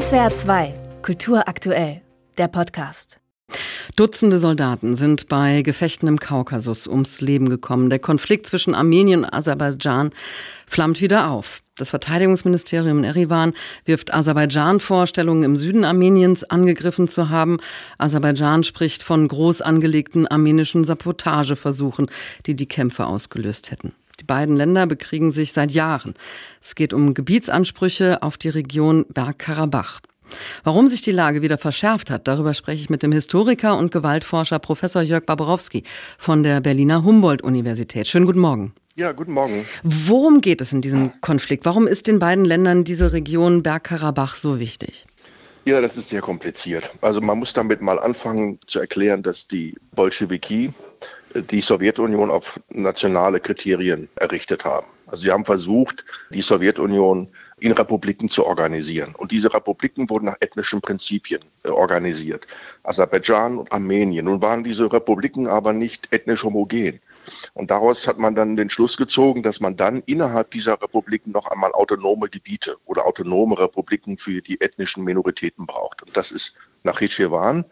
SWR 2, Kultur aktuell, der Podcast. Dutzende Soldaten sind bei Gefechten im Kaukasus ums Leben gekommen. Der Konflikt zwischen Armenien und Aserbaidschan flammt wieder auf. Das Verteidigungsministerium in Erivan wirft Aserbaidschan vor, Stellungen im Süden Armeniens angegriffen zu haben. Aserbaidschan spricht von groß angelegten armenischen Sabotageversuchen, die die Kämpfe ausgelöst hätten. Die beiden Länder bekriegen sich seit Jahren. Es geht um Gebietsansprüche auf die Region Bergkarabach. Warum sich die Lage wieder verschärft hat, darüber spreche ich mit dem Historiker und Gewaltforscher Professor Jörg Baborowski von der Berliner Humboldt-Universität. Schönen guten Morgen. Ja, guten Morgen. Worum geht es in diesem Konflikt? Warum ist den beiden Ländern diese Region Bergkarabach so wichtig? Ja, das ist sehr kompliziert. Also man muss damit mal anfangen zu erklären, dass die Bolschewiki die Sowjetunion auf nationale Kriterien errichtet haben. Also sie haben versucht, die Sowjetunion in Republiken zu organisieren. Und diese Republiken wurden nach ethnischen Prinzipien äh, organisiert. Aserbaidschan und Armenien. Nun waren diese Republiken aber nicht ethnisch homogen. Und daraus hat man dann den Schluss gezogen, dass man dann innerhalb dieser Republiken noch einmal autonome Gebiete oder autonome Republiken für die ethnischen Minoritäten braucht. Und das ist nach Nachitschewan.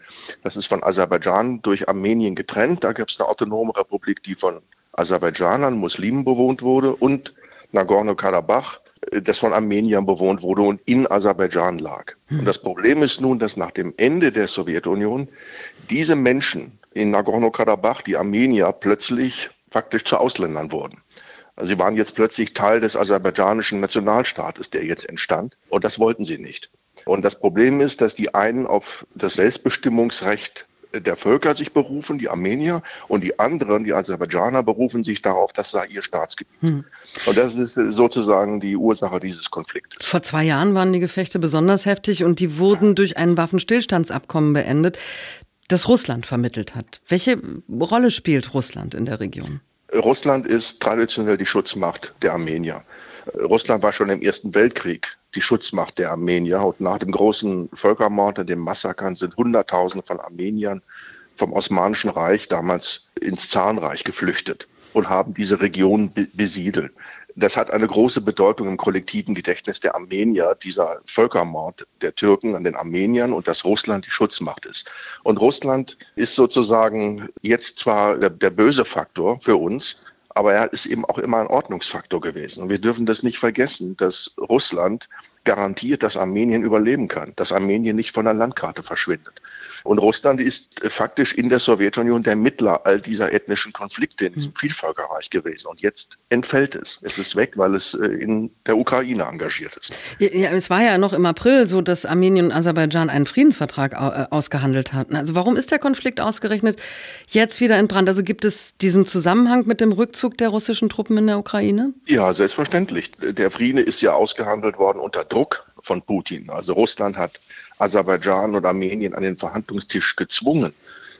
Das ist von Aserbaidschan durch Armenien getrennt. Da gab es eine autonome Republik, die von Aserbaidschanern, Muslimen bewohnt wurde und Nagorno-Karabach, das von Armeniern bewohnt wurde und in Aserbaidschan lag. Hm. Und das Problem ist nun, dass nach dem Ende der Sowjetunion diese Menschen in Nagorno-Karabach, die Armenier, plötzlich faktisch zu Ausländern wurden. Also sie waren jetzt plötzlich Teil des aserbaidschanischen Nationalstaates, der jetzt entstand. Und das wollten sie nicht. Und das Problem ist, dass die einen auf das Selbstbestimmungsrecht der Völker sich berufen, die Armenier, und die anderen, die Aserbaidschaner, berufen sich darauf, das sei ihr Staatsgebiet. Hm. Und das ist sozusagen die Ursache dieses Konfliktes. Vor zwei Jahren waren die Gefechte besonders heftig und die wurden durch ein Waffenstillstandsabkommen beendet, das Russland vermittelt hat. Welche Rolle spielt Russland in der Region? Russland ist traditionell die Schutzmacht der Armenier. Russland war schon im Ersten Weltkrieg die Schutzmacht der Armenier. Und nach dem großen Völkermord und dem Massakern sind Hunderttausende von Armeniern vom Osmanischen Reich damals ins Zahnreich geflüchtet und haben diese Region besiedelt. Das hat eine große Bedeutung im kollektiven Gedächtnis der Armenier, dieser Völkermord der Türken an den Armeniern und dass Russland die Schutzmacht ist. Und Russland ist sozusagen jetzt zwar der, der böse Faktor für uns, aber er ist eben auch immer ein Ordnungsfaktor gewesen. Und wir dürfen das nicht vergessen, dass Russland garantiert, dass Armenien überleben kann, dass Armenien nicht von der Landkarte verschwindet. Und Russland ist faktisch in der Sowjetunion der Mittler all dieser ethnischen Konflikte in diesem hm. Vielvölkerreich gewesen. Und jetzt entfällt es. Es ist weg, weil es äh, in der Ukraine engagiert ist. Ja, es war ja noch im April so, dass Armenien und Aserbaidschan einen Friedensvertrag äh, ausgehandelt hatten. Also warum ist der Konflikt ausgerechnet jetzt wieder in Brand? Also gibt es diesen Zusammenhang mit dem Rückzug der russischen Truppen in der Ukraine? Ja, selbstverständlich. Der Friede ist ja ausgehandelt worden unter Druck von Putin. Also Russland hat Aserbaidschan und Armenien an den Verhandlungstisch gezwungen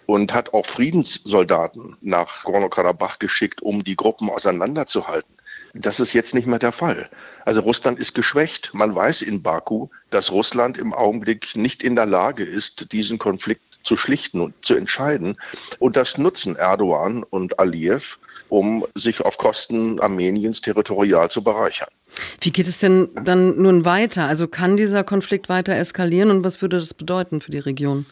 und hat auch Friedenssoldaten nach Gorno-Karabach geschickt, um die Gruppen auseinanderzuhalten. Das ist jetzt nicht mehr der Fall. Also Russland ist geschwächt. Man weiß in Baku, dass Russland im Augenblick nicht in der Lage ist, diesen Konflikt zu schlichten und zu entscheiden. Und das nutzen Erdogan und Aliyev, um sich auf Kosten Armeniens territorial zu bereichern. Wie geht es denn dann nun weiter? Also kann dieser Konflikt weiter eskalieren und was würde das bedeuten für die Region?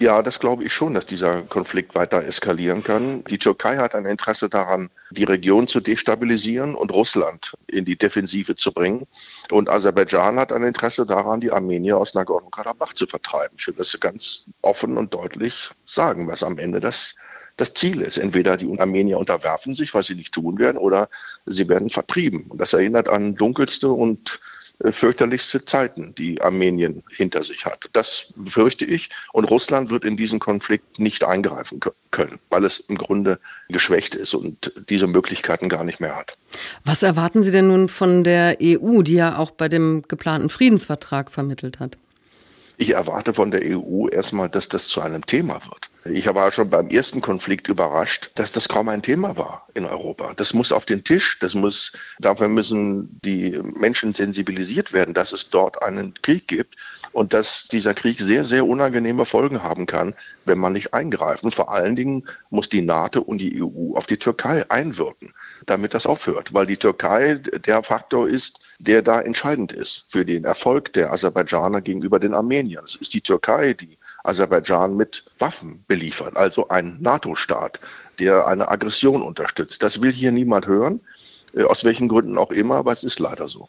Ja, das glaube ich schon, dass dieser Konflikt weiter eskalieren kann. Die Türkei hat ein Interesse daran, die Region zu destabilisieren und Russland in die Defensive zu bringen. Und Aserbaidschan hat ein Interesse daran, die Armenier aus Nagorno-Karabach zu vertreiben. Ich will das ganz offen und deutlich sagen, was am Ende das das Ziel ist. Entweder die Armenier unterwerfen sich, was sie nicht tun werden, oder sie werden vertrieben. Und das erinnert an dunkelste und fürchterlichste Zeiten, die Armenien hinter sich hat. Das befürchte ich. Und Russland wird in diesen Konflikt nicht eingreifen können, weil es im Grunde geschwächt ist und diese Möglichkeiten gar nicht mehr hat. Was erwarten Sie denn nun von der EU, die ja auch bei dem geplanten Friedensvertrag vermittelt hat? Ich erwarte von der EU erstmal, dass das zu einem Thema wird. Ich war schon beim ersten Konflikt überrascht, dass das kaum ein Thema war in Europa. Das muss auf den Tisch, das muss, dafür müssen die Menschen sensibilisiert werden, dass es dort einen Krieg gibt und dass dieser Krieg sehr, sehr unangenehme Folgen haben kann, wenn man nicht eingreift. Und vor allen Dingen muss die NATO und die EU auf die Türkei einwirken, damit das aufhört, weil die Türkei der Faktor ist, der da entscheidend ist für den Erfolg der Aserbaidschaner gegenüber den Armeniern. Es ist die Türkei, die Aserbaidschan mit Waffen beliefert, also ein NATO-Staat, der eine Aggression unterstützt. Das will hier niemand hören, äh, aus welchen Gründen auch immer, aber es ist leider so.